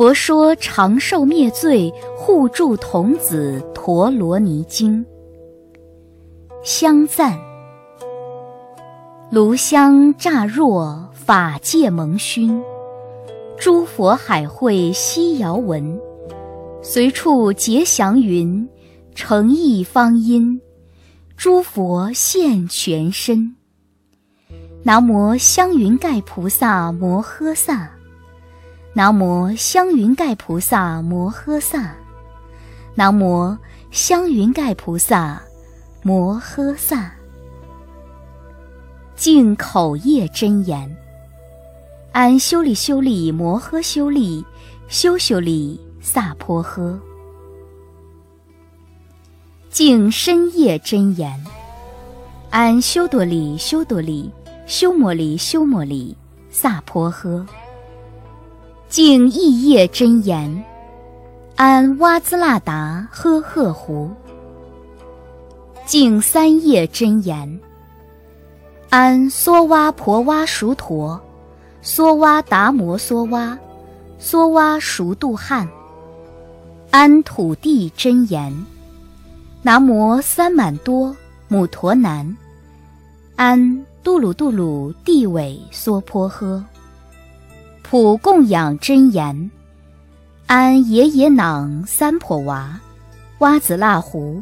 佛说长寿灭罪护助童子陀罗尼经。香赞：炉香乍若法界蒙熏，诸佛海会悉遥闻，随处结祥云，诚意方音，诸佛现全身。南无香云盖菩萨摩诃萨。南无香云盖菩萨摩诃萨，南无香云盖菩萨摩诃萨。净口业真言：安修利修利摩诃修利修修利萨婆诃。净身业真言：安修多利修多利修摩利修摩利萨婆诃。敬意业真言，安哇兹拉达呵呵胡。敬三业真言，安梭哇婆哇熟陀，梭哇达摩梭哇，梭哇熟度汉。安土地真言，南无三满多母陀南，安杜鲁杜鲁地尾娑婆诃。普供养真言，安爷爷囊三婆娃，哇子腊胡，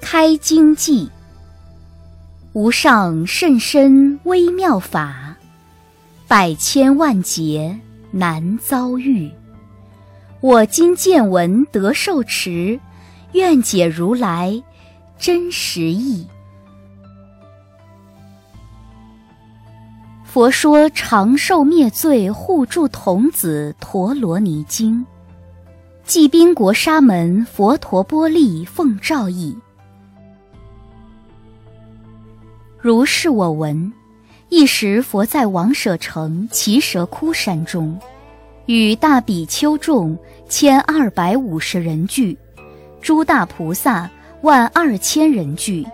开经记，无上甚深微妙法，百千万劫难遭遇。我今见闻得受持，愿解如来真实义。佛说长寿灭罪护助童子陀罗尼经，寂宾国沙门佛陀波利奉诏译。如是我闻：一时佛在王舍城奇舍窟山中，与大比丘众千二百五十人聚，诸大菩萨万二千人聚，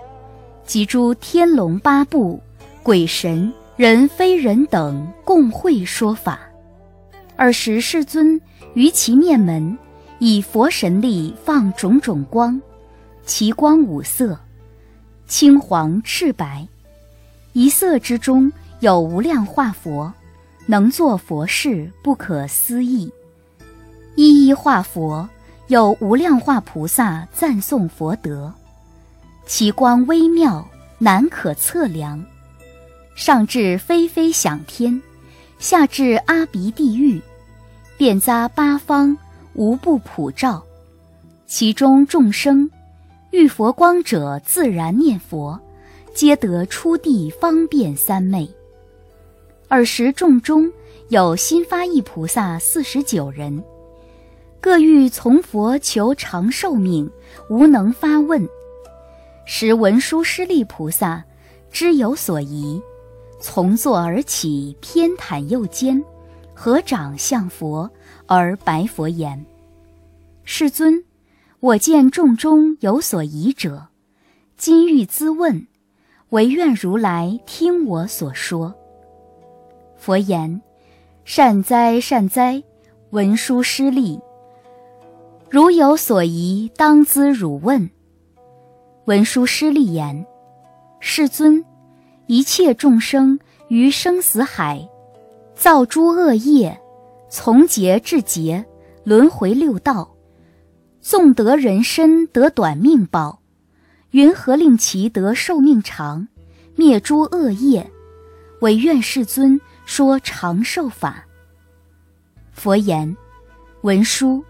及诸天龙八部、鬼神。人非人等共会说法，尔时世尊于其面门以佛神力放种种光，其光五色：青、黄、赤、白。一色之中有无量化佛，能作佛事，不可思议。一一化佛有无量化菩萨赞颂佛德，其光微妙，难可测量。上至飞飞响天，下至阿鼻地狱，遍匝八方，无不普照。其中众生遇佛光者，自然念佛，皆得出地方便三昧。尔时众中有新发意菩萨四十九人，各欲从佛求长寿命，无能发问。时文殊师利菩萨知有所疑。从坐而起，偏袒右肩，合掌向佛而白佛言：“世尊，我见众中有所疑者，今欲咨问，唯愿如来听我所说。”佛言：“善哉善哉，文殊师利，如有所疑，当咨汝问。”文殊师利言：“世尊。”一切众生于生死海，造诸恶业，从劫至劫，轮回六道，纵得人身得短命报，云何令其得寿命长，灭诸恶业？唯愿世尊说长寿法。佛言：文殊，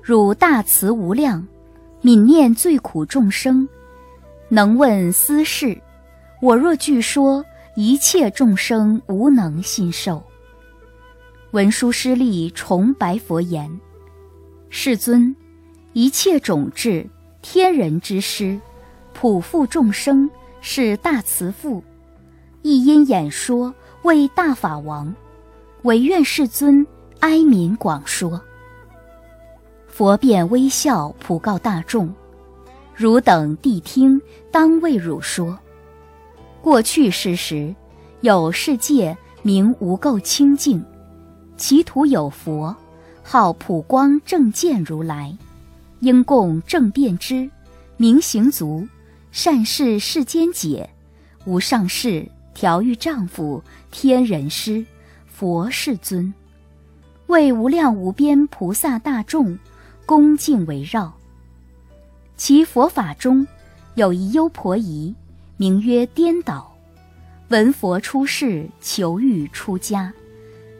汝大慈无量，悯念最苦众生，能问斯事。我若据说，一切众生无能信受。文殊师利重白佛言：“世尊，一切种智天人之师，普覆众生，是大慈父，一因演说为大法王，唯愿世尊哀悯广说。”佛便微笑，普告大众：“汝等谛听，当为汝说。”过去世时，有世界名无垢清净，其土有佛，号普光正见如来，应供正遍知，明行足，善事世间解，无上士调御丈夫，天人师，佛世尊，为无量无边菩萨大众恭敬围绕。其佛法中有一优婆夷，名曰颠倒，闻佛出世，求欲出家，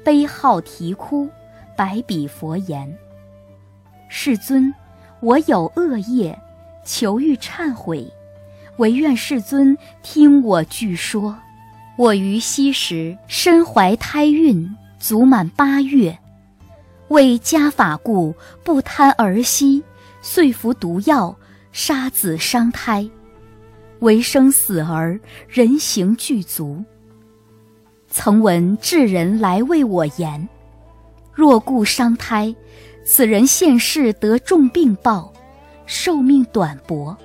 悲号啼哭，百比佛言：“世尊，我有恶业，求欲忏悔，唯愿世尊听我具说。”我于昔时身怀胎孕，足满八月，为家法故，不贪儿息，遂服毒药，杀子伤胎，为生死儿，人形具足。曾闻智人来为我言：若故伤胎，此人现世得重病报，寿命短薄，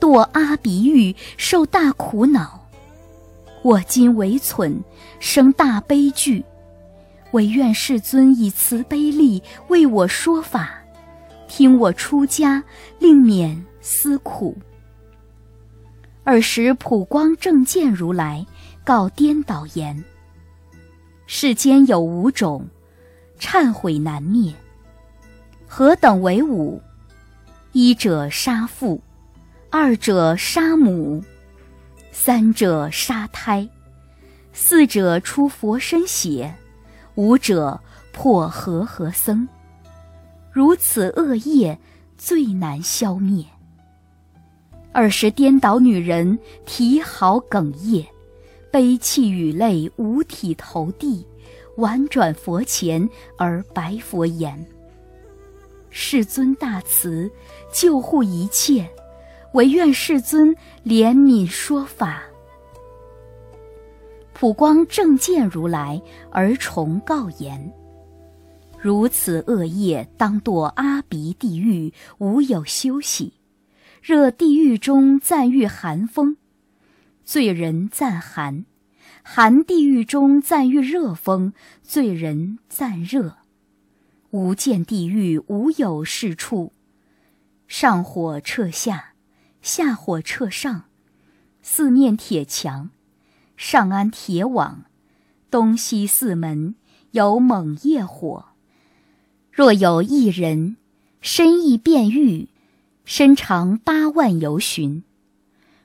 堕阿鼻狱，受大苦恼。我今为蠢，生大悲惧，唯愿世尊以慈悲力为我说法，听我出家，令免思苦。尔时普光正见如来告颠倒言：世间有五种，忏悔难灭。何等为五？一者杀父，二者杀母。三者杀胎，四者出佛身血，五者破和合僧。如此恶业最难消灭。二是颠倒女人啼嚎哽咽，悲泣与泪五体投地，婉转佛前而白佛言：“世尊大慈，救护一切。”唯愿世尊怜悯说法。普光正见如来而重告言：如此恶业，当堕阿鼻地狱，无有休息。热地狱中暂遇寒风，罪人暂寒；寒地狱中暂遇热风，罪人暂热。无间地狱无有是处，上火彻下。下火彻上，四面铁墙，上安铁网，东西四门有猛业火。若有一人身意变狱，身长八万由旬；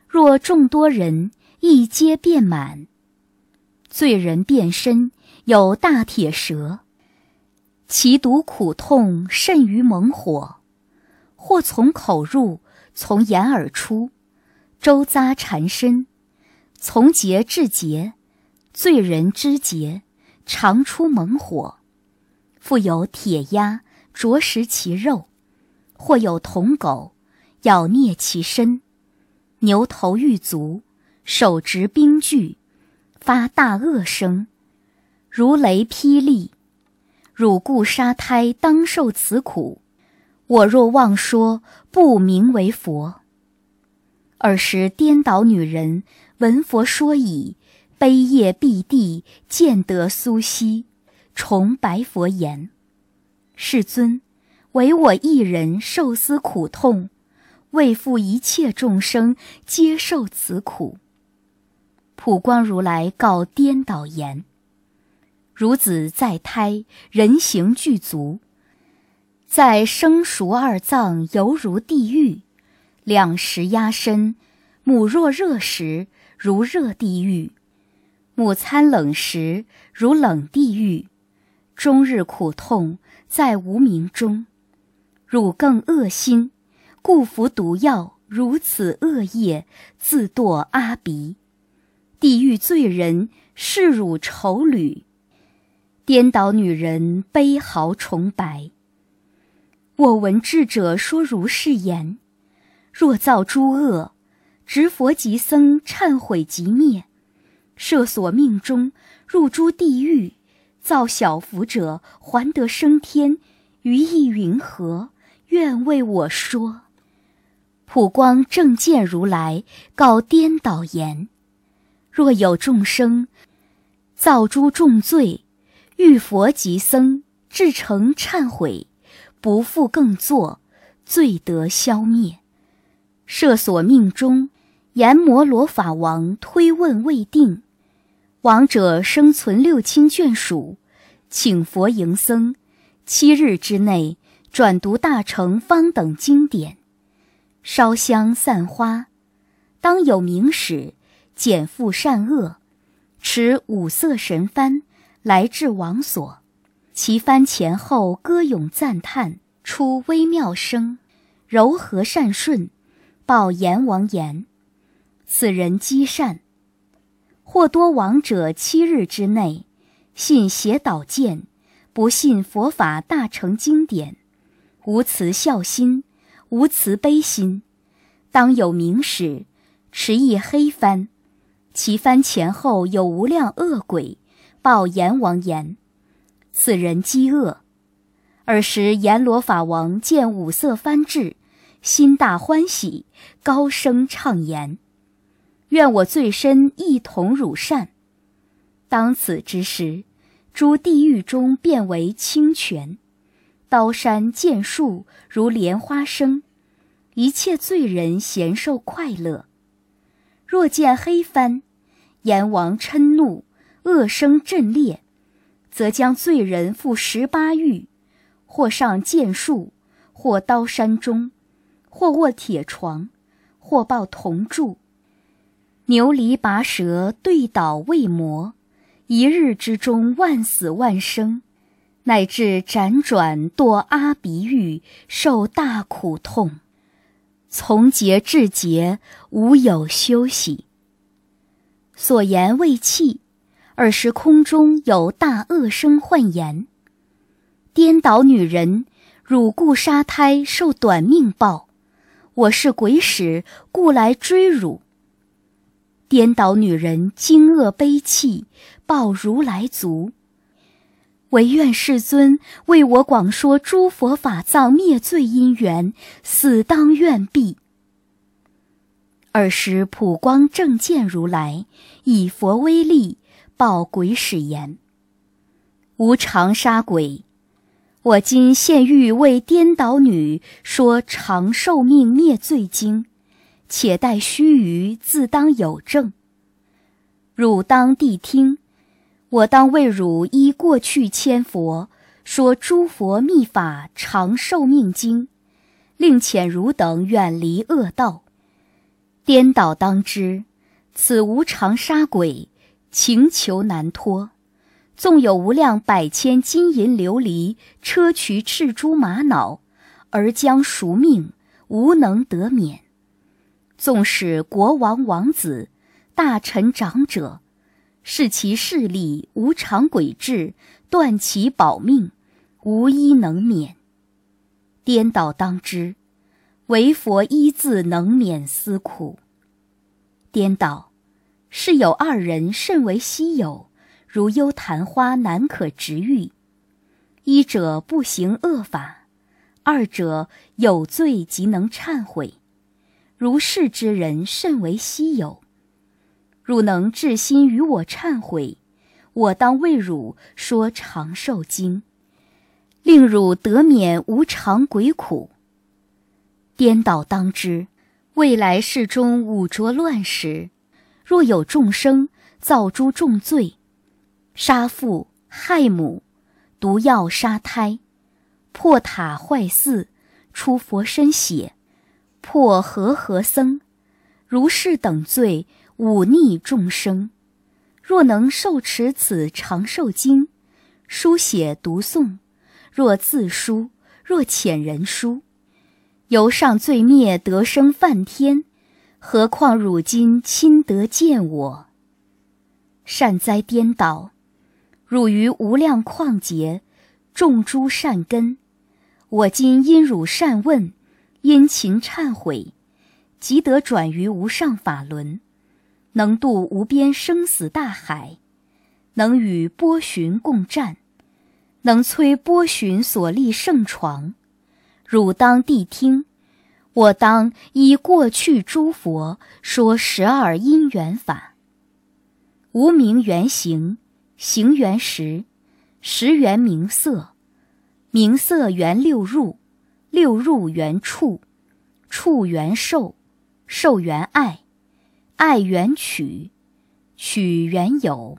若众多人一皆遍满，罪人变身有大铁蛇，其毒苦痛甚于猛火，或从口入。从眼而出，周匝缠身，从节至节，罪人之节，常出猛火。复有铁鸭啄食其肉，或有铜狗咬啮其身，牛头玉足，手执兵具，发大恶声，如雷霹雳。汝故杀胎，当受此苦。我若妄说，不名为佛。尔时颠倒女人闻佛说已，悲业毕地，见得苏息，重白佛言：“世尊，唯我一人受思苦痛，为复一切众生皆受此苦。”普光如来告颠倒言：“孺子在胎，人形具足。”在生熟二脏犹如地狱，两食压身，母若热食如热地狱，母餐冷食如冷地狱，终日苦痛在无明中。汝更恶心，故服毒药，如此恶业，自堕阿鼻，地狱罪人视汝丑女，颠倒女人悲嚎重白。我闻智者说如是言：若造诸恶，执佛及僧忏悔即灭，设所命中入诸地狱；造小福者还得升天，于意云何？愿为我说。普光正见如来告颠倒言：若有众生造诸重罪，遇佛及僧至诚忏悔，不复更作，罪得消灭。设所命中，阎摩罗法王推问未定，亡者生存六亲眷属，请佛迎僧，七日之内转读大乘方等经典，烧香散花，当有明使减负善恶，持五色神幡来至王所，其幡前后歌咏赞叹，出微妙声，柔和善顺。报阎王言：“此人积善，或多亡者七日之内，信邪导见，不信佛法大乘经典，无慈孝心，无慈悲心，当有名使持一黑幡，其幡前后有无量恶鬼，报阎王言：此人饥饿。尔时阎罗法王见五色幡至。”心大欢喜，高声唱言：“愿我罪身一同汝善。”当此之时，诸地狱中变为清泉，刀山剑树如莲花生，一切罪人咸受快乐。若见黑幡，阎王嗔怒，恶声震裂，则将罪人负十八狱，或上剑树，或刀山中。或卧铁床，或抱铜柱，牛犁拔舌，对倒未磨，一日之中万死万生，乃至辗转堕阿鼻狱，受大苦痛，从劫至劫，无有休息。所言未弃，尔时空中有大恶声唤言：颠倒女人，汝故杀胎，受短命报。我是鬼使，故来追汝。颠倒女人惊愕悲泣，报如来足。唯愿世尊为我广说诸佛法藏灭罪因缘，死当愿毕。尔时普光正见如来以佛威力报鬼使言：无常杀鬼。我今现欲为颠倒女说长寿命灭罪经，且待须臾，自当有证。汝当谛听，我当为汝依过去千佛说诸佛密法长寿命经，令遣汝等远离恶道。颠倒当知，此无常杀鬼，情求难脱。纵有无量百千金银琉璃砗磲赤珠玛瑙，而将赎命，无能得免。纵使国王王子、大臣长者，视其势力无常诡智，断其保命，无一能免。颠倒当知，唯佛一字能免斯苦。颠倒，是有二人甚为稀有。如幽昙花难可直遇，一者不行恶法，二者有罪即能忏悔。如是之人甚为稀有。汝能至心与我忏悔，我当为汝说长寿经，令汝得免无常鬼苦。颠倒当知，未来世中五浊乱时，若有众生造诸重罪。杀父害母，毒药杀胎，破塔坏寺，出佛身血，破和合僧，如是等罪，忤逆众生。若能受持此长寿经，书写读诵，若自书，若遣人书，由上罪灭，得生梵天。何况汝今亲得见我，善哉颠倒！汝于无量旷劫种诸善根，我今因汝善问，殷勤忏悔，即得转于无上法轮，能渡无边生死大海，能与波旬共战，能摧波旬所立圣床。汝当谛听，我当依过去诸佛说十二因缘法，无名缘行。行缘时，时缘名色，名色缘六入，六入缘触，触缘受，受缘爱，爱缘取，取缘有，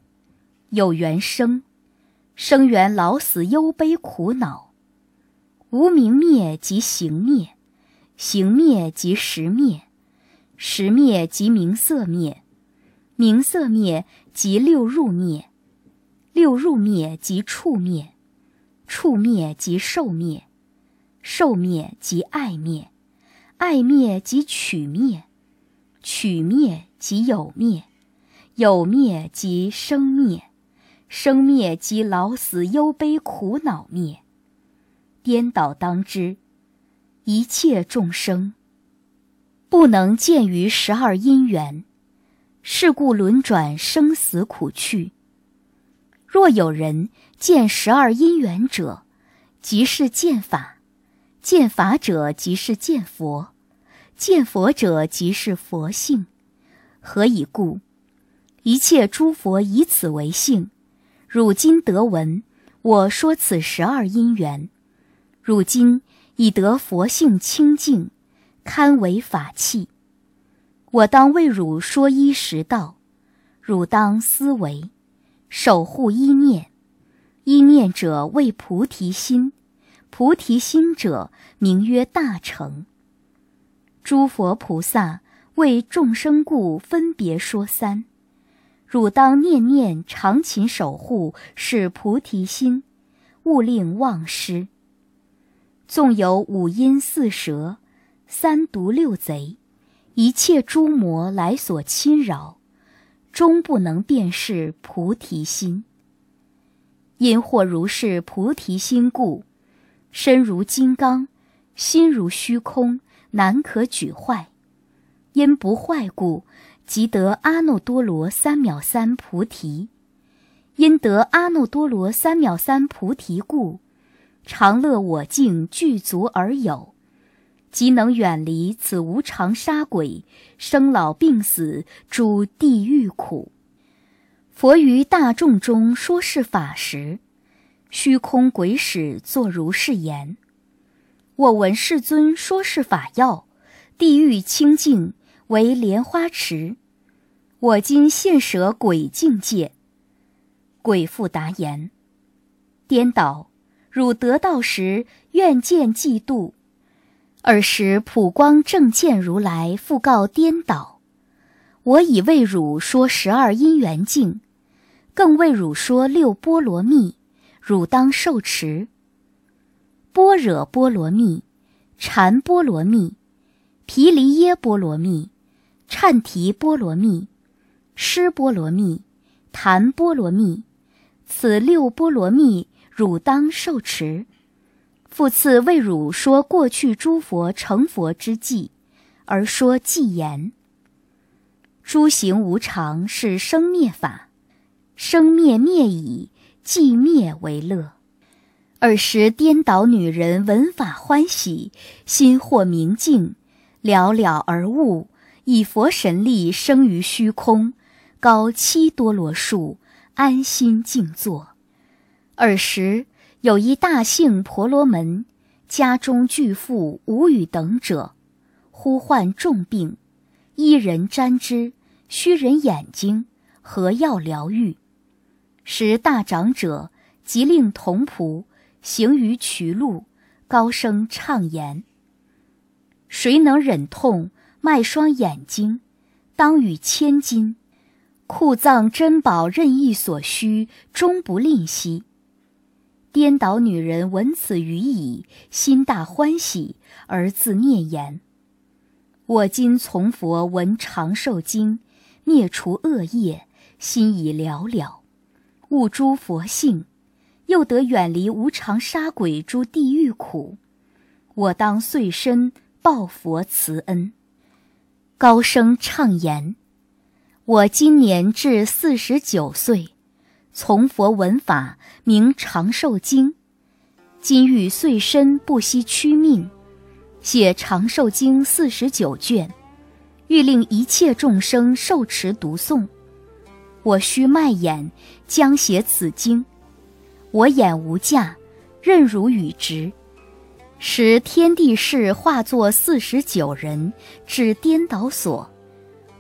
有缘生，生缘老死忧悲苦恼。无明灭即行灭，行灭即识灭，识灭即名色灭，名色灭即六入灭，六入灭即触灭，触灭即受灭，受灭即爱灭，爱灭即取灭，取灭即有灭，有灭即生灭，生灭即老死忧悲苦恼灭。颠倒当知，一切众生不能见于十二因缘，是故轮转生死苦趣。若有人见十二因缘者，即是见法；见法者，即是见佛；见佛者，即是佛性。何以故？一切诸佛以此为性。汝今得闻，我说此十二因缘。汝今已得佛性清净，堪为法器。我当为汝说一实道，汝当思维，守护一念。一念者为菩提心，菩提心者名曰大成。诸佛菩萨为众生故，分别说三。汝当念念常勤守护，是菩提心，勿令忘失。纵有五阴四蛇、三毒六贼，一切诸魔来所侵扰，终不能辨识菩提心。因或如是菩提心故，身如金刚，心如虚空，难可举坏。因不坏故，即得阿耨多罗三藐三菩提。因得阿耨多罗三藐三菩提故。常乐我净具足而有，即能远离此无常杀鬼、生老病死诸地狱苦。佛于大众中说是法时，虚空鬼使作如是言：我闻世尊说是法要，地狱清净为莲花池。我今现舍鬼境界。鬼父答言：颠倒。汝得道时，愿见嫉妒。尔时普光正见如来复告颠倒：我已为汝说十二因缘境，更为汝说六波罗蜜，汝当受持。般若波罗蜜、禅波罗蜜、毗梨耶波罗蜜、忏提波罗蜜、施波罗蜜、檀波罗蜜，此六波罗蜜。汝当受持，复次为汝说过去诸佛成佛之际，而说偈言：诸行无常，是生灭法，生灭灭已，寂灭为乐。尔时颠倒女人闻法欢喜，心获明净，了了而悟，以佛神力生于虚空，高七多罗树，安心静坐。尔时，有一大姓婆罗门，家中巨富无与等者，忽患重病，一人瞻之，须人眼睛，何药疗愈？时大长者即令童仆行于渠路，高声唱言：“谁能忍痛卖双眼睛，当与千金，库藏珍宝任意所需，终不吝惜。”颠倒女人闻此语矣，心大欢喜，而自念言：“我今从佛闻长寿经，灭除恶业，心已了了，悟诸佛性，又得远离无常杀鬼诸地狱苦。我当遂身报佛慈恩，高声唱言：我今年至四十九岁。”从佛闻法，名长寿经。今欲遂身不惜屈命，写长寿经四十九卷，欲令一切众生受持读诵。我须卖眼，将写此经。我眼无价，任汝与之。使天地事化作四十九人，至颠倒所。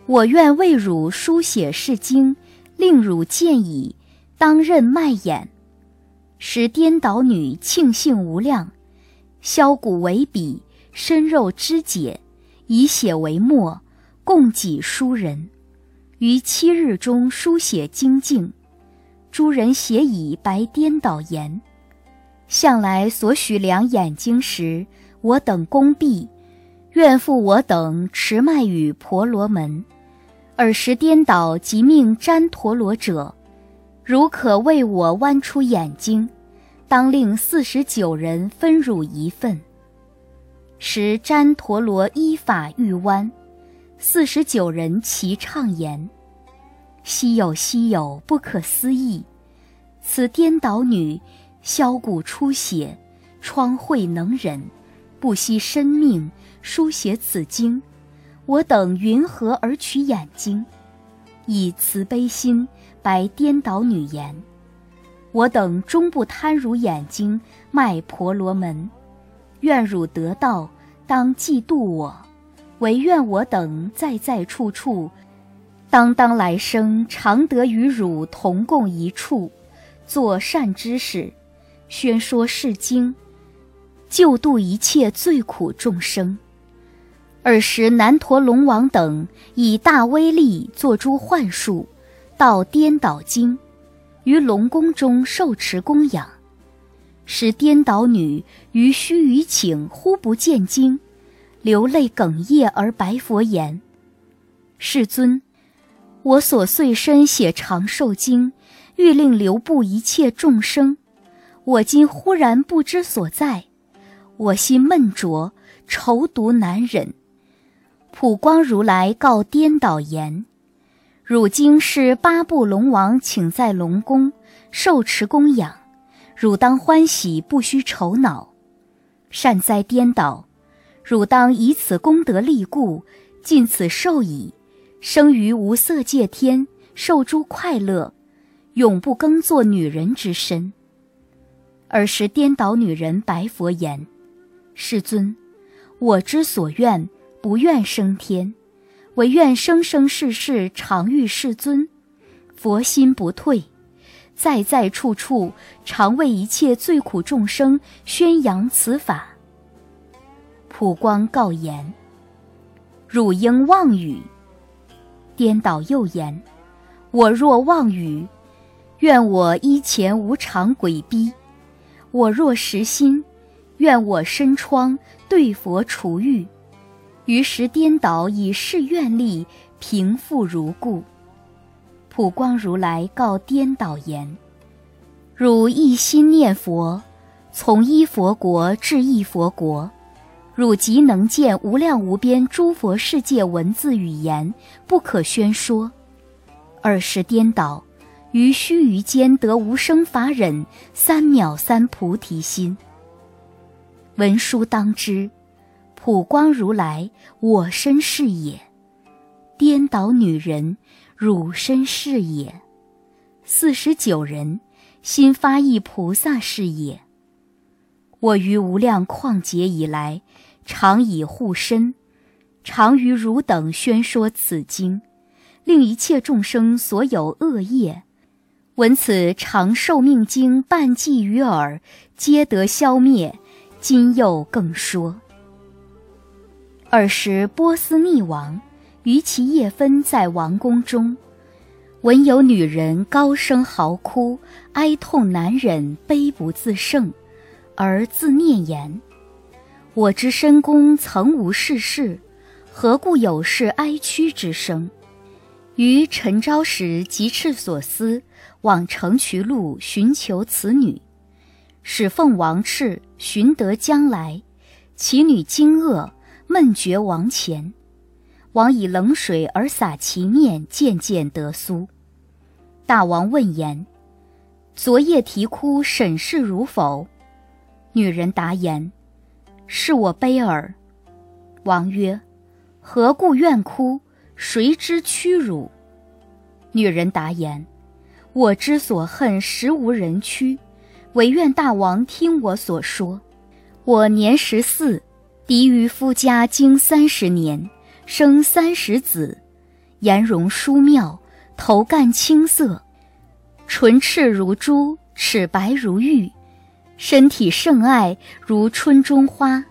我愿为汝书写是经，令汝见矣。当任卖眼。使颠倒女庆幸无量，削骨为笔，深肉肢解，以血为墨，供给书人。于七日中书写精进。诸人写以白颠倒言。向来所许两眼睛时，我等恭毕，愿复我等持脉与婆罗门。尔时颠倒即命旃陀罗者，如可为我剜出眼睛，当令四十九人分汝一份。时旃陀罗依法欲剜，四十九人齐唱言：“稀有稀有，不可思议！此颠倒女。”削骨出血，疮秽能忍，不惜生命书写此经。我等云何而取眼睛？以慈悲心白颠倒女言：我等终不贪汝眼睛，卖婆罗门。愿汝得道，当嫉妒我。唯愿我等在在处处，当当来生常得与汝同共一处，做善之事。宣说是经，救度一切罪苦众生。尔时南陀龙王等以大威力作诸幻术，到颠倒经，于龙宫中受持供养。使颠倒女于须臾请，忽不见经，流泪哽咽而白佛言：“世尊，我所遂身写长寿经，欲令留布一切众生。”我今忽然不知所在，我心闷浊，愁毒难忍。普光如来告颠倒言：汝今是八部龙王请在龙宫受持供养，汝当欢喜，不须愁恼。善哉颠倒！汝当以此功德力故，尽此寿矣，生于无色界天，受诸快乐，永不更作女人之身。尔时颠倒女人白佛言：“世尊，我之所愿，不愿升天，唯愿生生世世常遇世尊。佛心不退，在在处处常为一切罪苦众生宣扬此法。”普光告言：“汝应妄语。”颠倒又言：“我若妄语，愿我依前无常鬼逼。”我若实心，愿我身疮对佛除欲，于时颠倒以是愿力平复如故。普光如来告颠倒言：汝一心念佛，从一佛国至一佛国，汝即能见无量无边诸佛世界文字语言，不可宣说。尔时颠倒。于须臾间得无生法忍，三藐三菩提心。文殊当知，普光如来我身是也，颠倒女人汝身是也，四十九人心发意菩萨是也。我于无量旷劫以来，常以护身，常于汝等宣说此经，令一切众生所有恶业。闻此长寿命经半记于耳，皆得消灭。今又更说。尔时波斯匿王于其夜分在王宫中，闻有女人高声嚎哭，哀痛难忍，悲不自胜，而自念言：“我之深宫曾无世事，何故有是哀屈之声？”于晨朝时，即赤所思。往城渠路寻求此女，使奉王敕寻得将来，其女惊愕，闷绝王前。王以冷水而洒其面，渐渐得苏。大王问言：“昨夜啼哭，审视如否？”女人答言：“是我悲耳。”王曰：“何故怨哭？谁知屈辱？”女人答言。我之所恨，实无人屈，唯愿大王听我所说。我年十四，嫡于夫家经三十年，生三十子，颜容殊妙，头干青色，唇赤如珠，齿白如玉，身体甚爱如春中花。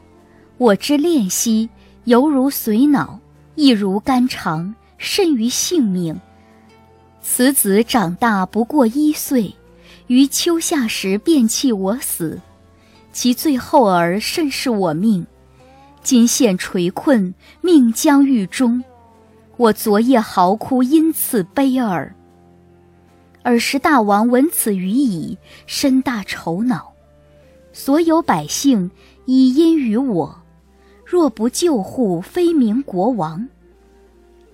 我之恋兮，犹如髓脑，亦如肝肠，甚于性命。此子长大不过一岁。于秋夏时便弃我死，其最后儿甚是我命。今现垂困，命将欲终。我昨夜嚎哭，因此悲耳。尔时大王闻此语矣，深大愁恼。所有百姓以因于我，若不救护，非明国王。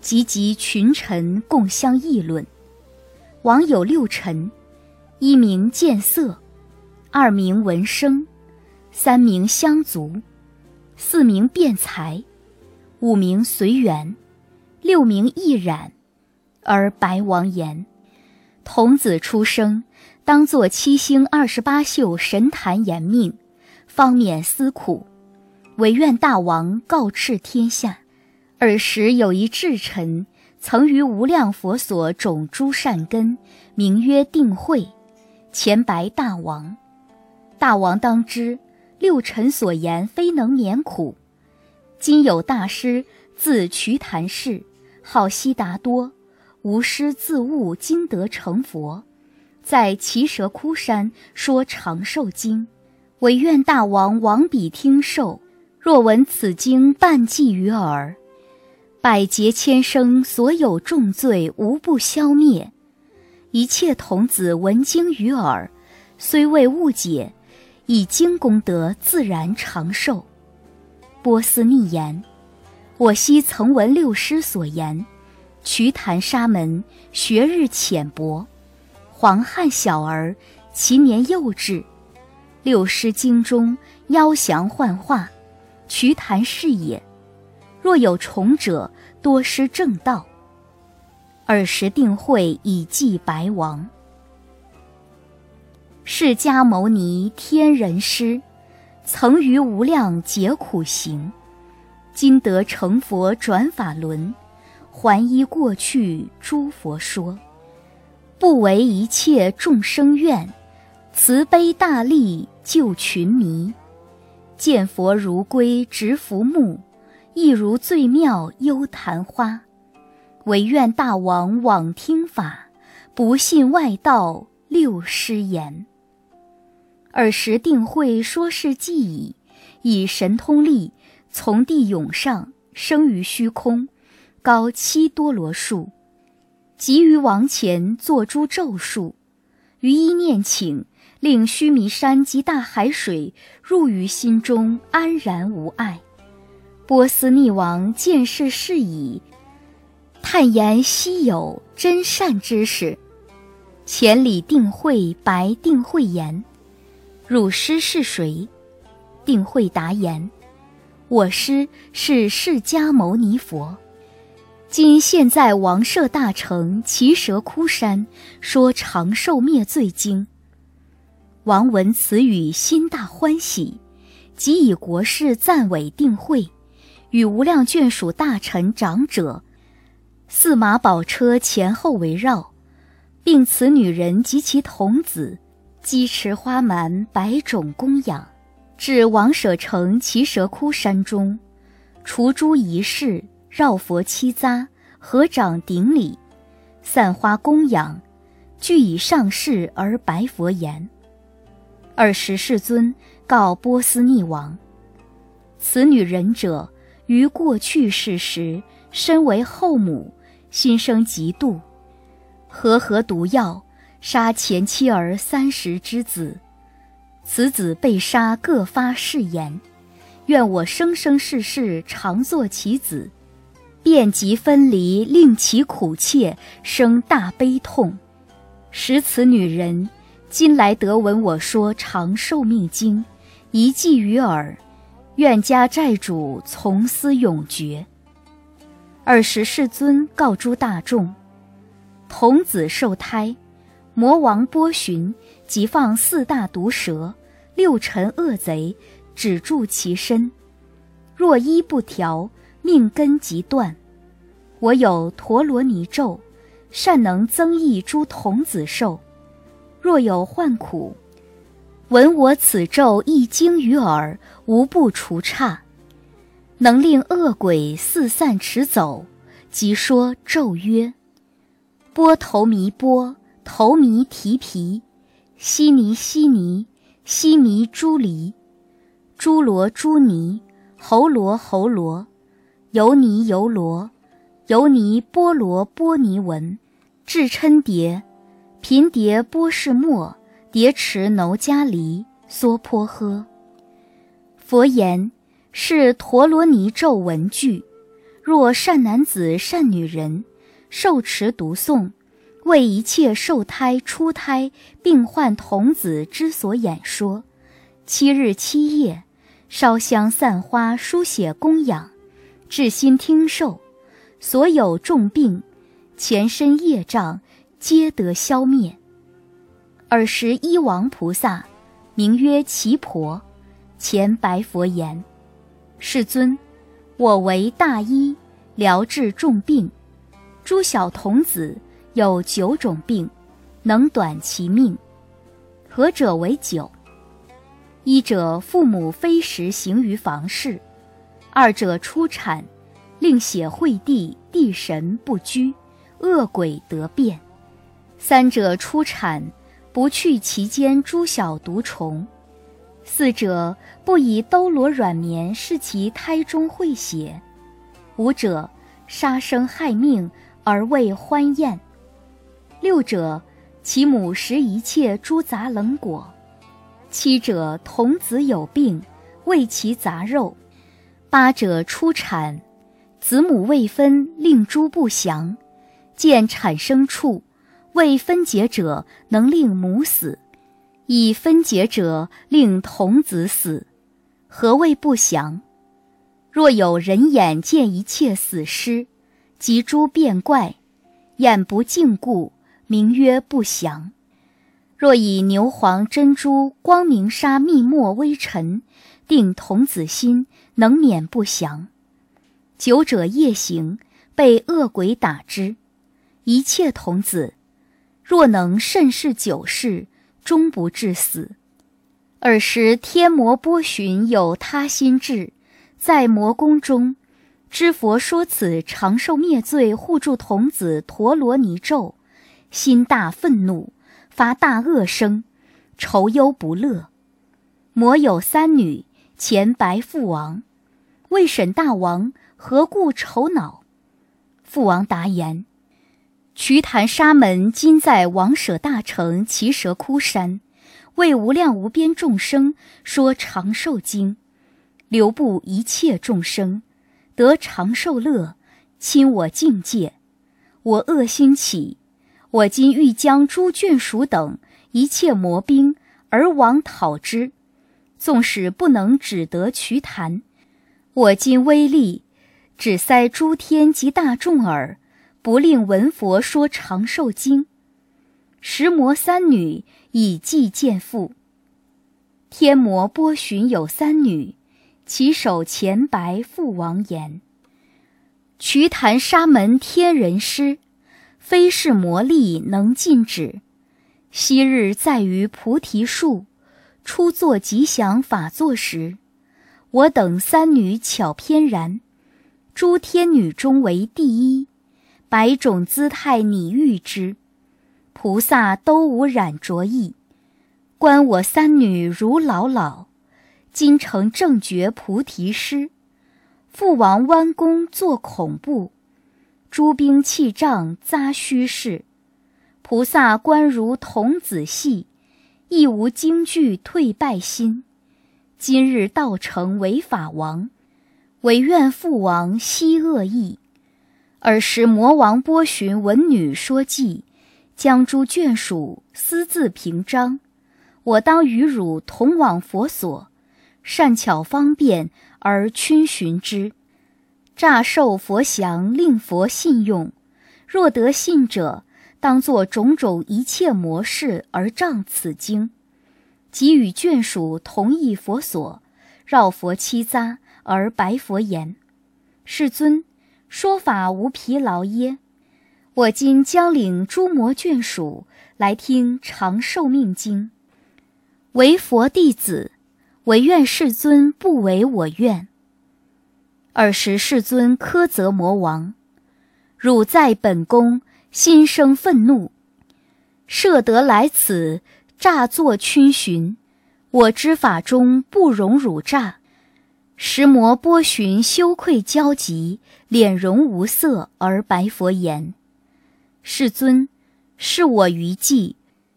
急急群臣共相议论。王有六臣。一名见色，二名闻声，三名相足，四名辩才，五名随缘，六名亦染。而白王言：“童子出生，当作七星二十八宿神坛延命，方免思苦。唯愿大王告敕天下。”尔时有一智臣，曾于无量佛所种诸善根，名曰定慧。前白大王，大王当知，六臣所言非能免苦。今有大师自瞿昙氏，号悉达多，无师自悟，今得成佛，在奇蛇窟山说长寿经，唯愿大王往彼听受。若闻此经半记于耳，百劫千生所有重罪无不消灭。一切童子闻经于耳，虽未悟解，以经功德自然长寿。波斯匿言：我昔曾闻六师所言，瞿昙沙门学日浅薄，黄汉小儿，其年幼稚。六师经中妖降幻化，瞿昙是也。若有重者，多失正道。尔时定会以祭白王。释迦牟尼天人师，曾于无量劫苦行，今得成佛转法轮，还依过去诸佛说，不为一切众生愿，慈悲大力救群迷，见佛如归执浮木，亦如最妙幽昙花。唯愿大王往听法，不信外道六师言。尔时定会说是既矣，以神通力从地涌上，生于虚空，高七多罗树，即于王前作诸咒术，于一念请，令须弥山及大海水入于心中，安然无碍。波斯匿王见是事矣。叹言稀有真善之事，千里定慧白定慧言：“汝师是谁？”定慧答言：“我师是释迦牟尼佛，今现在王舍大城奇蛇窟山说长寿灭罪经。”王闻此语，心大欢喜，即以国事赞委定慧，与无量眷属大臣长者。四马宝车前后围绕，并此女人及其童子，鸡池花蛮百种供养，至王舍城奇蛇窟山中，除诸仪式，绕佛七匝，合掌顶礼，散花供养，具以上事而白佛言：“尔时世尊告波斯匿王，此女人者，于过去世时，身为后母。”心生嫉妒，和合毒药，杀前妻儿三十之子。此子被杀，各发誓言：愿我生生世世常作其子。便即分离，令其苦切，生大悲痛。使此女人今来得闻我说长寿命经，一记于耳，愿家债主从斯永绝。尔时世尊告诸大众：童子受胎，魔王波旬即放四大毒蛇，六尘恶贼，止住其身。若衣不调，命根即断。我有陀罗尼咒，善能增益诸童子寿。若有患苦，闻我此咒一经于耳，无不除刹。能令恶鬼四散驰走，即说咒曰：波头弥波，头弥提皮，悉尼悉尼，悉尼朱离，朱罗朱尼，喉罗喉罗，油尼油罗，油尼波罗波尼文，至嗔蝶，频蝶波士末，蝶池耨迦梨，娑婆诃。佛言。是陀罗尼咒文句，若善男子、善女人，受持读诵，为一切受胎、出胎、病患童子之所演说，七日七夜，烧香散花，书写供养，至心听受，所有重病、前身业障，皆得消灭。尔时一王菩萨，名曰奇婆，前白佛言。世尊，我为大医，疗治重病。诸小童子有九种病，能短其命。何者为九？一者父母非时行于房事；二者出产，令血秽地，地神不居，恶鬼得变；三者出产，不去其间诸小毒虫。四者不以兜罗软绵视其胎中会血，五者杀生害命而为欢宴，六者其母食一切诸杂冷果，七者童子有病为其杂肉，八者出产，子母未分令诸不祥，见产生处未分解者能令母死。已分解者令童子死，何谓不祥？若有人眼见一切死尸，及诸变怪，眼不净故，名曰不祥。若以牛黄珍珠光明沙密墨微尘定童子心，能免不祥。久者夜行，被恶鬼打之。一切童子，若能慎事久事。终不至死。尔时天魔波旬有他心志，在魔宫中，知佛说此长寿灭罪护助童子陀罗尼咒，心大愤怒，发大恶声，愁忧不乐。魔有三女，前白父王，未审大王何故愁恼？父王答言。瞿昙沙门今在王舍大城奇蛇窟山，为无量无边众生说长寿经，留布一切众生，得长寿乐，亲我境界。我恶心起，我今欲将诸眷属等一切魔兵而往讨之，纵使不能只得瞿昙，我今威力，只塞诸天及大众耳。不令闻佛说长寿经，十魔三女以祭见父。天魔波旬有三女，其首前白父王言：瞿昙沙门天人师，非是魔力能禁止。昔日在于菩提树，初作吉祥法座时，我等三女巧翩然，诸天女中为第一。百种姿态你遇之，菩萨都无染着意。观我三女如老老，今成正觉菩提师。父王弯弓作恐怖，诸兵器仗扎虚饰。菩萨观如童子戏，亦无惊惧退败心。今日道成为法王，唯愿父王息恶意。尔时魔王波旬闻女说偈，将诸眷属私自平章。我当与汝同往佛所，善巧方便而逡寻之，诈受佛降，令佛信用。若得信者，当作种种一切模式而仗此经，即与眷属同一佛所，绕佛七匝而白佛言：“世尊，说法无疲劳耶？我今将领诸魔眷属来听长寿命经，为佛弟子，唯愿世尊不违我愿。”尔时世尊苛责魔王：“汝在本宫。”心生愤怒，设得来此诈作逡巡。我之法中不容汝诈。石魔波旬羞愧焦急，脸容无色而白佛言：“世尊，是我愚计，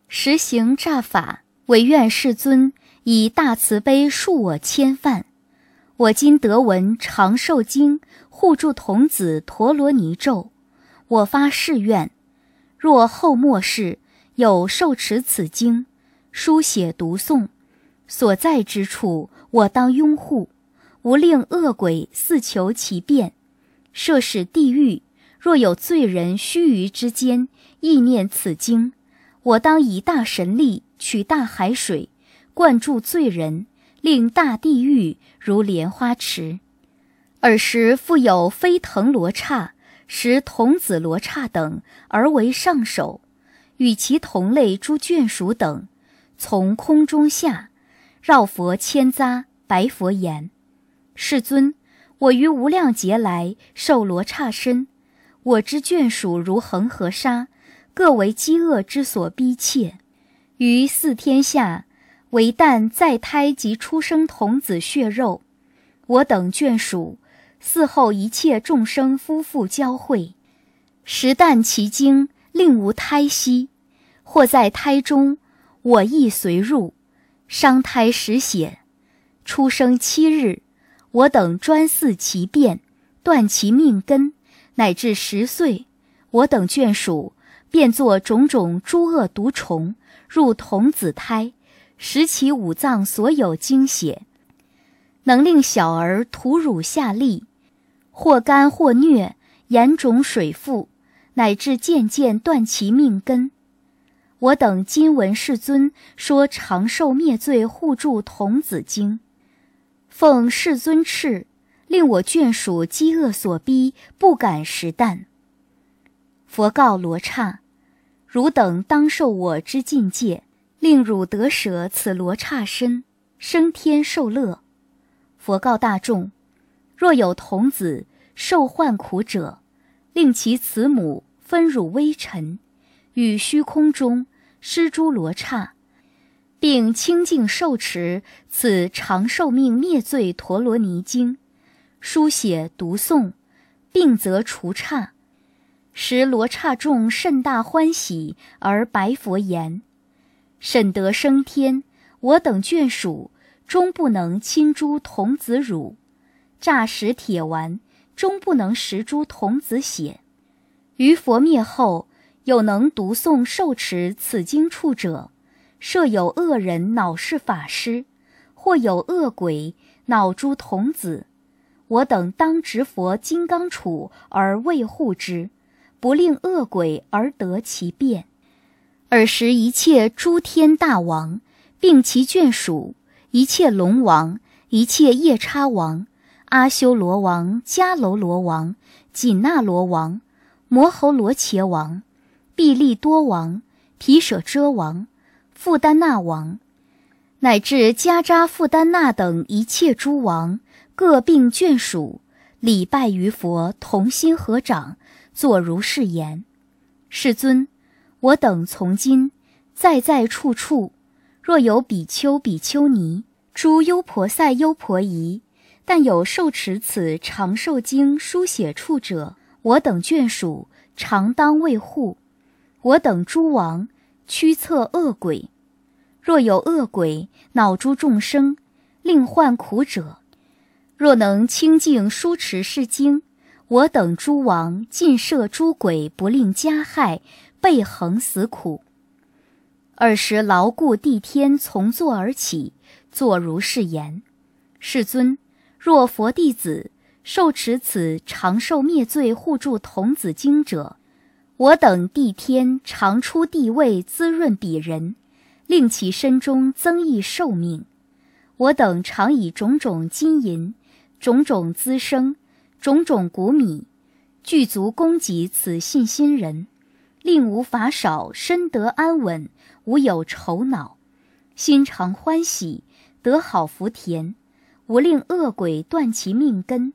实行诈法，唯愿世尊以大慈悲恕我千犯。我今得闻长寿经护住童子陀罗尼咒。”我发誓愿，若后末世有受持此经，书写读诵，所在之处，我当拥护，无令恶鬼似求其变。设使地狱，若有罪人须臾之间意念此经，我当以大神力取大海水，灌注罪人，令大地狱如莲花池。尔时复有飞腾罗刹。使童子罗刹等而为上首，与其同类诸眷属等，从空中下，绕佛千匝，白佛言：“世尊，我于无量劫来受罗刹身，我之眷属如恒河沙，各为饥饿之所逼切，于四天下为但在胎及出生童子血肉，我等眷属。”嗣后一切众生夫妇交会，时旦其经，令无胎息；或在胎中，我亦随入。伤胎时血，出生七日，我等专饲其变，断其命根，乃至十岁，我等眷属变作种种诸恶毒虫，入童子胎，食其五脏所有精血，能令小儿吐乳下痢。或干或疟，眼肿水腹，乃至渐渐断其命根。我等今闻世尊说长寿灭罪护助童子经，奉世尊敕，令我眷属饥饿所逼，不敢食啖。佛告罗刹：汝等当受我之境界，令汝得舍此罗刹身，升天受乐。佛告大众：若有童子。受患苦者，令其慈母分汝微尘，与虚空中施诸罗刹，并清净受持此长寿命灭罪陀罗尼经，书写读诵，并则除刹，时罗刹众甚大欢喜，而白佛言：甚得升天，我等眷属终不能亲诸童子乳，诈食铁丸。终不能食诸童子血，于佛灭后，有能读诵受持此经处者，设有恶人恼事法师，或有恶鬼恼诸童子，我等当执佛金刚杵而卫护之，不令恶鬼而得其变。尔时一切诸天大王，并其眷属，一切龙王，一切夜叉王。阿修罗王、迦楼罗王、紧那罗王、摩侯罗伽王、毕利多王、毗舍遮王、富丹那王，乃至迦扎富丹那等一切诸王，各并眷属，礼拜于佛，同心合掌，作如是言：世尊，我等从今在在处处，若有比丘、比丘尼、诸优婆塞、优婆夷。但有受持此长寿经书写处者，我等眷属常当卫护。我等诸王驱策恶鬼，若有恶鬼恼诸众生，令患苦者，若能清净书持是经，我等诸王尽摄诸鬼，不令加害，被恒死苦。尔时牢固地天从座而起，作如是言：世尊。若佛弟子受持此长寿灭罪护助童子经者，我等地天常出地位滋润彼人，令其身中增益寿命。我等常以种种金银、种种滋生、种种谷米，具足供给此信心人，令无法少，身得安稳，无有愁恼，心常欢喜，得好福田。无令恶鬼断其命根。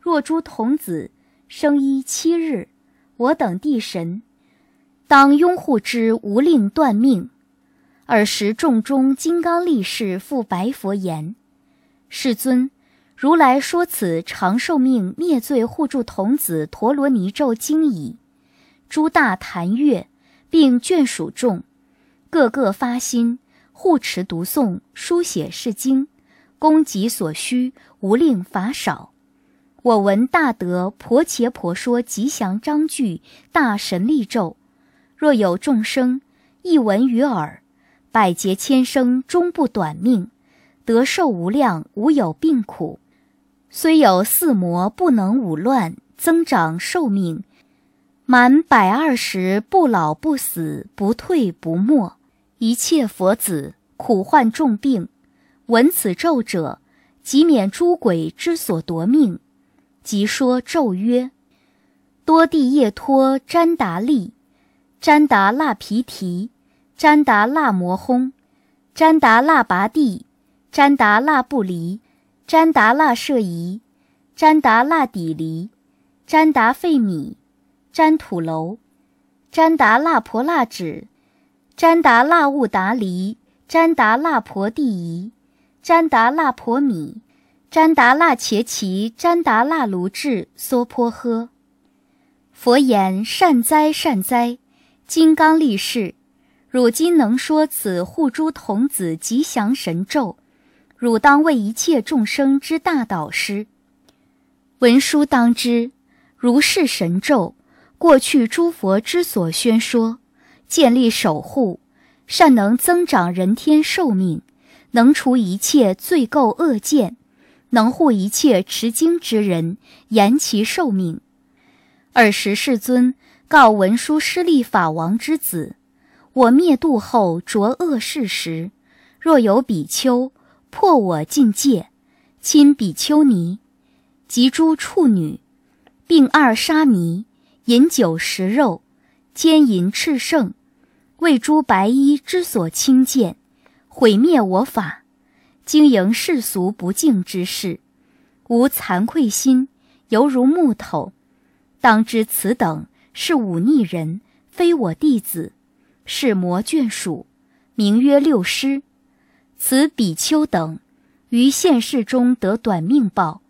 若诸童子生一七日。我等地神，当拥护之，无令断命。尔时众中金刚力士复白佛言：“世尊，如来说此长寿命灭罪护助童子陀罗尼咒经已。诸大坛乐，并眷属众，个个发心护持读诵书写是经，供给所需，无令法少。”我闻大德婆伽婆说吉祥章句大神力咒，若有众生一闻于耳，百劫千生终不短命，得寿无量，无有病苦。虽有四魔不能五乱，增长寿命，满百二十不老不死，不退不没。一切佛子苦患重病，闻此咒者，即免诸鬼之所夺命。即说咒曰：多地夜托詹达利，詹达腊皮提，詹达腊摩轰，詹达腊拔地，詹达腊布离，詹达腊舍夷，詹达腊底离，詹达费米，詹土楼，詹达腊婆腊指，詹达腊物达离，詹达腊婆地夷，詹达腊婆米。詹达腊切奇，詹达腊卢智娑婆诃。佛言：善哉善哉，金刚力士，汝今能说此护诸童子吉祥神咒，汝当为一切众生之大导师。文书当知，如是神咒，过去诸佛之所宣说，建立守护，善能增长人天寿命，能除一切罪垢恶见。能护一切持经之人，延其寿命。尔时世尊告文殊师利法王之子：我灭度后着恶事时，若有比丘破我禁戒，亲比丘尼及诸处女，并二沙弥饮酒食肉，奸淫炽盛，为诸白衣之所轻贱，毁灭我法。经营世俗不敬之事，无惭愧心，犹如木头。当知此等是忤逆人，非我弟子，是魔眷属，名曰六师。此比丘等于现世中得短命报，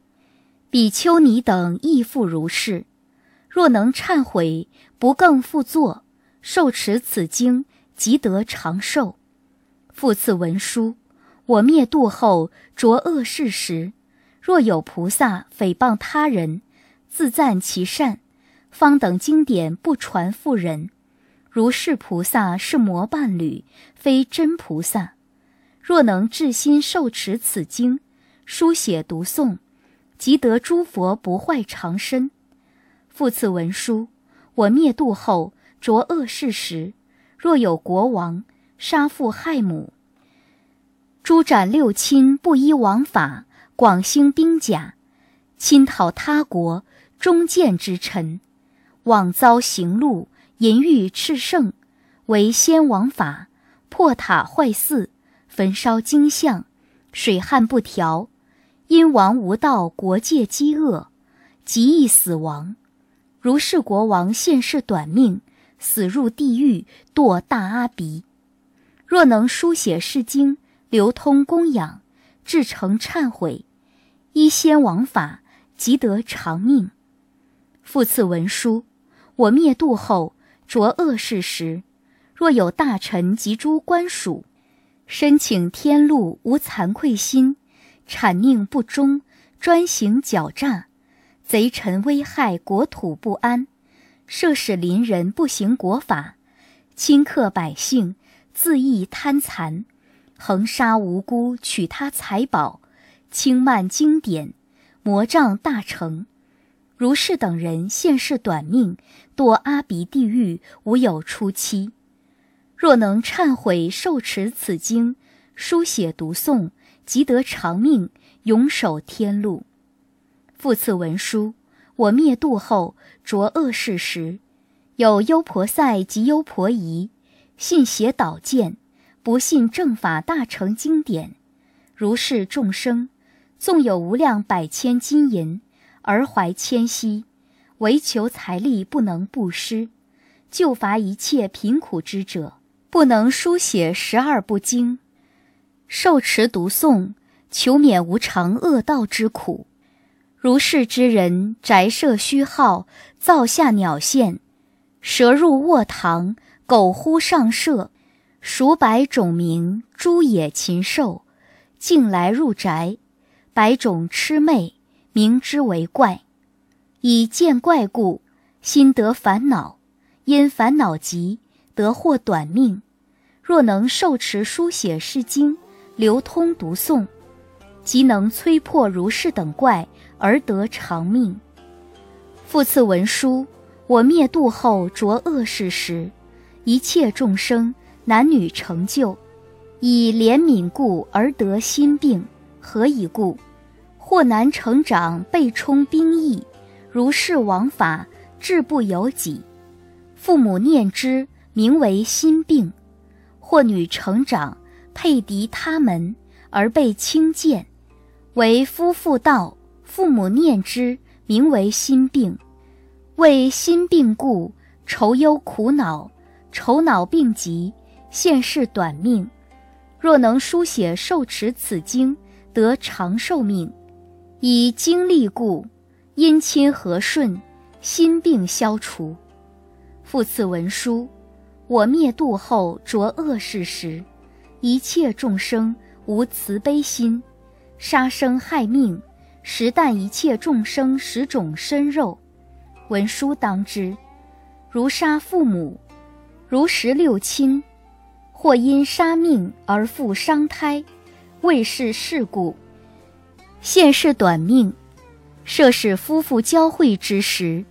比丘尼等亦复如是。若能忏悔，不更复作，受持此经，即得长寿。复次文书。我灭度后着恶事时，若有菩萨诽谤他人，自赞其善，方等经典不传复人。如是菩萨是魔伴侣，非真菩萨。若能至心受持此经，书写读诵，即得诸佛不坏长身。复次文书：我灭度后着恶事时，若有国王杀父害母。诛斩六亲，不依王法，广兴兵甲，侵讨他国忠谏之臣，枉遭刑戮，淫欲炽盛，为先王法，破塔坏寺，焚烧经像，水旱不调，因王无道，国界饥饿，极易死亡。如是国王现世短命，死入地狱，堕大阿鼻。若能书写是经。流通供养，至诚忏悔，依先王法，即得长命。复次文书：我灭度后着恶事时，若有大臣及诸官属，申请天禄，无惭愧心，谄佞不忠，专行狡诈，贼臣危害国土不安，摄使邻人不行国法，顷刻百姓，恣意贪残。横杀无辜，取他财宝，轻慢经典，魔障大成。如是等人现世短命，堕阿鼻地狱，无有出期。若能忏悔受持此经，书写读诵，即得长命，永守天路。复次文书：我灭度后，着恶事时，有优婆塞及优婆夷，信邪导见，不信正法大成经典。如是众生，纵有无量百千金银。而怀谦息，唯求财力不能布施，救伐一切贫苦之者，不能书写十二部经，受持读诵，求免无常恶道之苦。如是之人，宅舍虚耗，灶下鸟现，蛇入卧堂，狗呼上舍，数百种名，诸野禽兽，径来入宅，百种魑魅。名之为怪，以见怪故，心得烦恼，因烦恼急，得获短命。若能受持书写诗经，流通读诵，即能摧破如是等怪，而得长命。复次文书：我灭度后着恶事时，一切众生男女成就，以怜悯故而得心病，何以故？或难成长，被充兵役，如是王法，志不由己。父母念之，名为心病；或女成长，配敌他门，而被轻贱，为夫妇道，父母念之，名为心病。为心病故，愁忧苦恼，愁恼病疾，现世短命。若能书写受持此经，得长寿命。以经历故，姻亲和顺，心病消除。复次文书：我灭度后着恶事时，一切众生无慈悲心，杀生害命，食啖一切众生十种身肉。文书当知：如杀父母，如食六亲，或因杀命而复伤胎，未是事故。现世短命，涉使夫妇交会之时，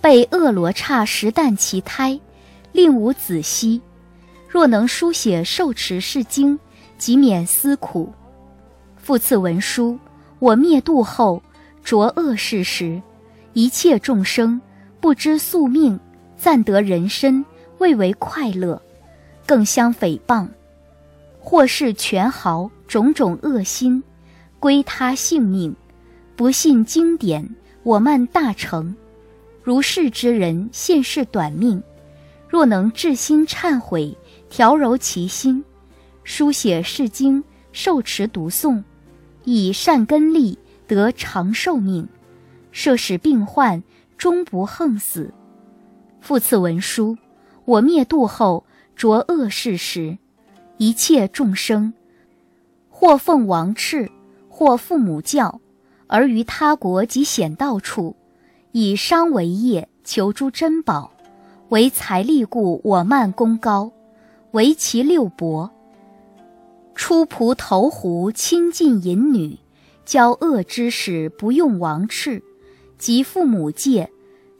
被恶罗刹食啖其胎，令无子息。若能书写受持是经，即免思苦。复次文书：我灭度后着恶事时，一切众生不知宿命，暂得人身，未为快乐，更相诽谤，或是权豪，种种恶心。归他性命，不信经典，我慢大成。如是之人，现世短命。若能至心忏悔，调柔其心，书写是经，受持读诵，以善根力得长寿命，摄使病患终不横死。复次文书：我灭度后着恶事时，一切众生或奉王敕。或父母教，而于他国及险道处，以商为业，求诸珍宝，为财力故，我慢功高，为其六伯。出仆投壶，亲近淫女，教恶之使，不用王敕，及父母戒，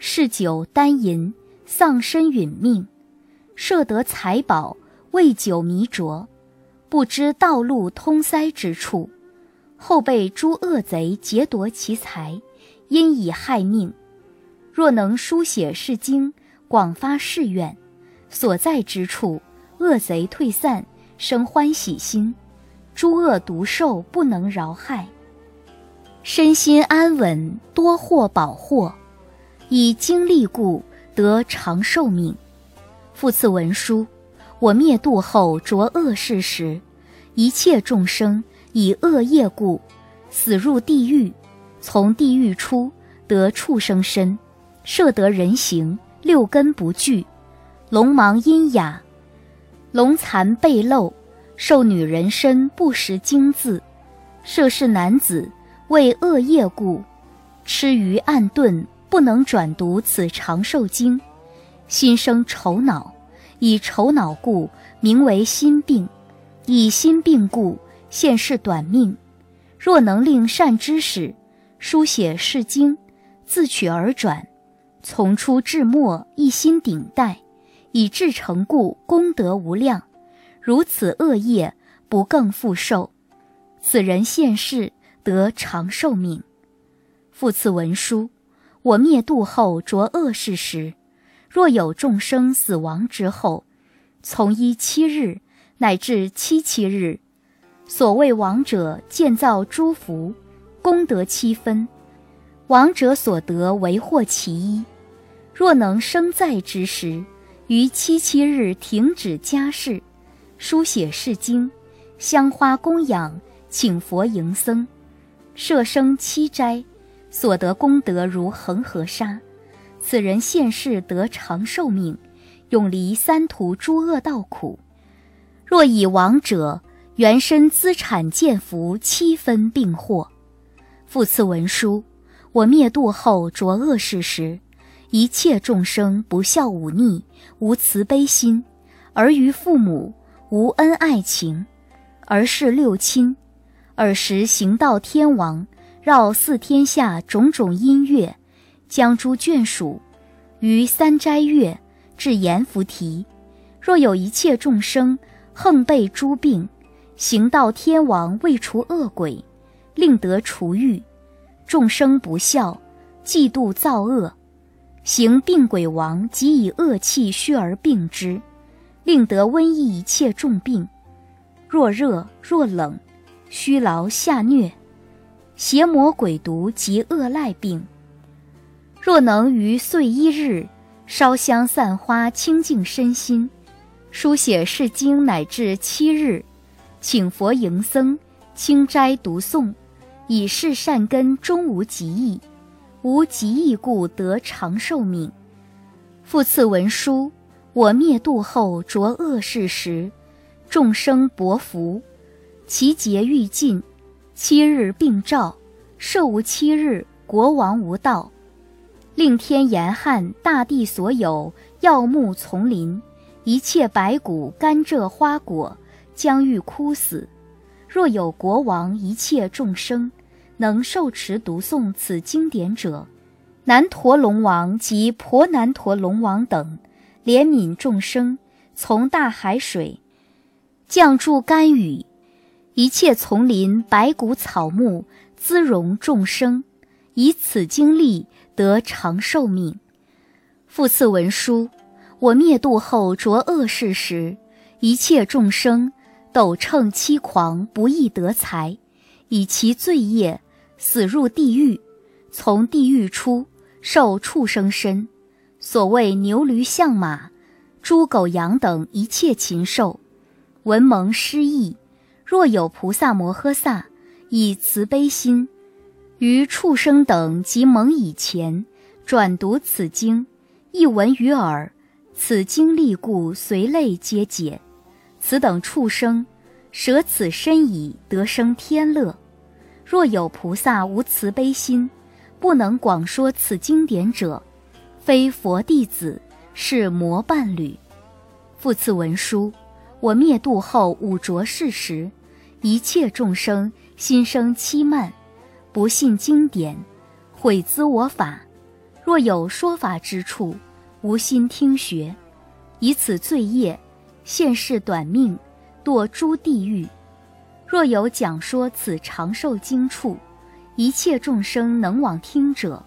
嗜酒耽淫，丧身殒命，摄得财宝，为酒迷着，不知道路通塞之处。后被诸恶贼劫夺其财，因以害命。若能书写是经，广发誓愿，所在之处，恶贼退散，生欢喜心，诸恶毒兽不能饶害，身心安稳，多获宝货，以经历故得长寿命。复次文书：我灭度后着恶事时，一切众生。以恶业故，死入地狱，从地狱出，得畜生身，摄得人形，六根不具，聋盲阴哑，龙残背露，受女人身，不识经字，涉世男子，为恶业故，吃鱼暗遁，不能转读此长寿经，心生愁恼，以愁恼故，名为心病，以心病故。现世短命，若能令善知识书写是经，自取而转，从初至末一心顶戴，以至成故，功德无量。如此恶业，不更复受。此人现世得长寿命。复次文书：我灭度后着恶事时，若有众生死亡之后，从一七日乃至七七日，所谓亡者建造诸福，功德七分，亡者所得为获其一。若能生在之时，于七七日停止家事。书写释经，香花供养，请佛迎僧，设生七斋，所得功德如恒河沙。此人现世得长寿命，永离三途诸恶道苦。若以亡者原身资产见福七分并获。复次文书：我灭度后着恶事时，一切众生不孝忤逆，无慈悲心，而于父母。无恩爱情，而是六亲。尔时行道天王绕四天下种种音乐，将诸眷属于三斋月至阎浮提。若有一切众生横被诸病，行道天王为除恶鬼，令得除愈。众生不孝，嫉妒造恶，行病鬼王即以恶气虚而病之。令得瘟疫一切重病，若热若冷，虚劳下疟，邪魔鬼毒及恶赖病。若能于岁一日烧香散花清净身心，书写释经乃至七日，请佛迎僧清斋读诵，以示善根终无极意，无极意故得长寿命。复次文书。我灭度后着恶事时，众生薄福，其劫欲尽，七日并照，寿无七日，国王无道，令天严旱，大地所有药木丛林，一切白骨甘蔗花果，将欲枯死。若有国王一切众生，能受持读诵此经典者，南陀龙王及婆南陀龙王等。怜悯众生，从大海水降注甘雨，一切丛林白骨草木滋荣众生，以此经历得长寿命。复次文书：我灭度后着恶事时，一切众生斗秤欺狂，不易得财，以其罪业死入地狱，从地狱出受畜生身。所谓牛驴象马、猪狗羊等一切禽兽，闻蒙失意，若有菩萨摩诃萨以慈悲心，于畜生等及蒙以前转读此经，一闻于耳，此经历故随类皆解。此等畜生舍此身已得生天乐。若有菩萨无慈悲心，不能广说此经典者。非佛弟子，是魔伴侣。复次文书：我灭度后五浊世时，一切众生心生欺慢，不信经典，毁资我法。若有说法之处，无心听学，以此罪业，现世短命，堕诸地狱。若有讲说此长寿经处，一切众生能往听者。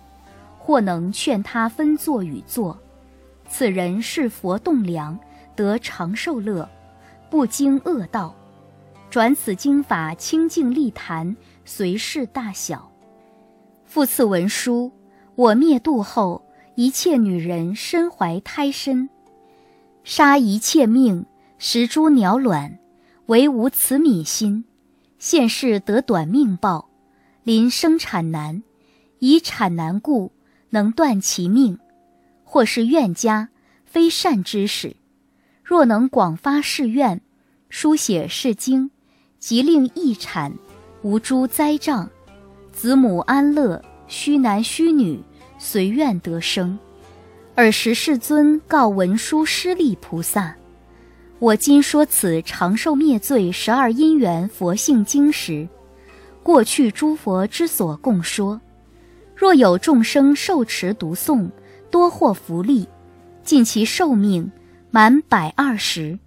或能劝他分坐与坐，此人是佛栋梁，得长寿乐，不经恶道，转此经法清净利坛，随事大小。复次文书：我灭度后，一切女人身怀胎身，杀一切命，食诸鸟卵，唯无慈悯心，现世得短命报，临生产难，以产难故。能断其命，或是怨家，非善之事。若能广发誓愿，书写誓经，即令易产，无诸灾障，子母安乐，虚男虚女，随愿得生。尔时世尊告文殊师利菩萨：我今说此长寿灭罪十二因缘佛性经时，过去诸佛之所共说。若有众生受持读诵，多获福利，尽其寿命满百二十，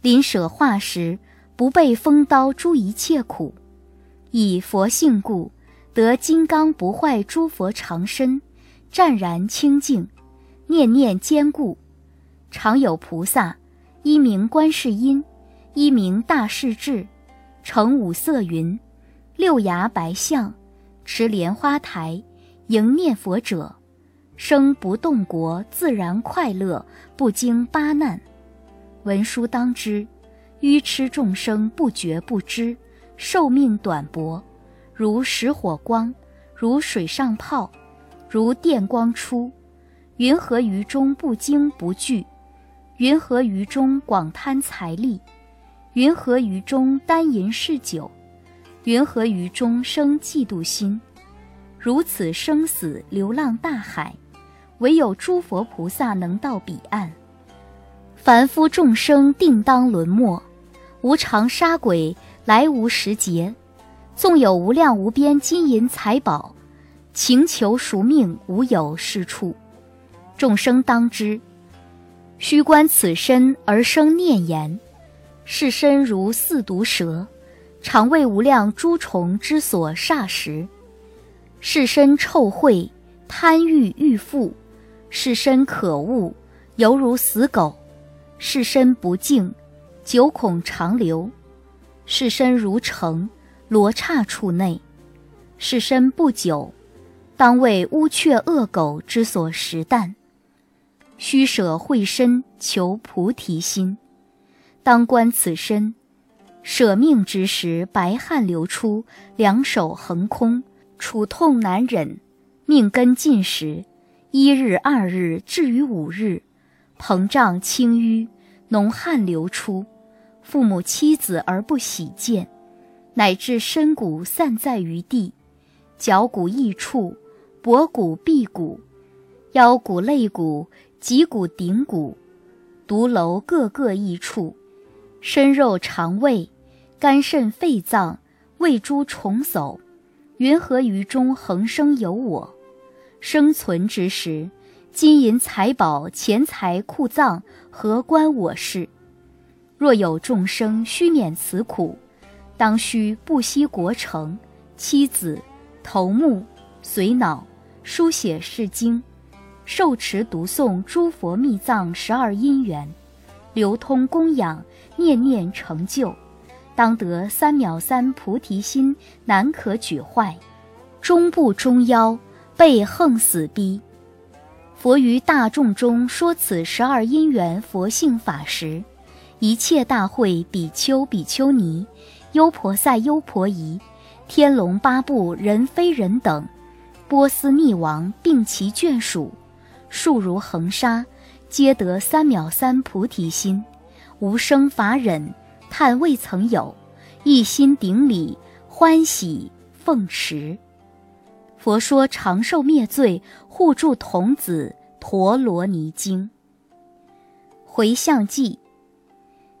临舍化时，不被风刀诸一切苦。以佛性故，得金刚不坏诸佛长身，湛然清净，念念坚固。常有菩萨，一名观世音，一名大势至，乘五色云，六牙白象，持莲花台，迎念佛者，生不动国，自然快乐，不经八难。文殊当知，愚痴众生不觉不知。寿命短薄，如石火光，如水上泡，如电光出。云何于中不惊不惧？云何于中广贪财力？云何于中单淫嗜酒？云何于中生嫉妒心？如此生死流浪大海，唯有诸佛菩萨能到彼岸。凡夫众生定当沦没，无常杀鬼。来无时节，纵有无量无边金银财宝，情求赎命无有是处。众生当知，须观此身而生念言：是身如四毒蛇，常为无量诸虫之所煞食。是身臭秽，贪欲欲富；是身可恶，犹如死狗；是身不净，久恐长流。是身如城，罗刹处内；是身不久，当为乌鹊恶狗之所食啖。须舍慧身，求菩提心。当观此身，舍命之时，白汗流出，两手横空，楚痛难忍。命根尽时，一日、二日至于五日，膨胀轻淤，脓汗流出。父母妻子而不喜见，乃至身骨散在于地，脚骨异处，脖骨臂骨，腰骨肋骨，脊骨顶骨，独楼各个异处，身肉肠胃，肝肾肺脏，胃诸虫叟，云何于中恒生有我？生存之时，金银财宝、钱财库藏，何关我事？若有众生须免此苦，当须不惜国城、妻子、头目、髓脑，书写是经，受持读诵诸佛密藏十二因缘，流通供养，念念成就，当得三藐三菩提心，难可举坏，终不终夭，被横死逼。佛于大众中说此十二因缘佛性法时。一切大会比丘、比丘尼、优婆塞、优婆夷、天龙八部、人非人等，波斯匿王并其眷属，数如恒沙，皆得三藐三菩提心，无生法忍，叹未曾有，一心顶礼，欢喜奉持。佛说长寿灭罪护助童子陀罗尼经。回向记。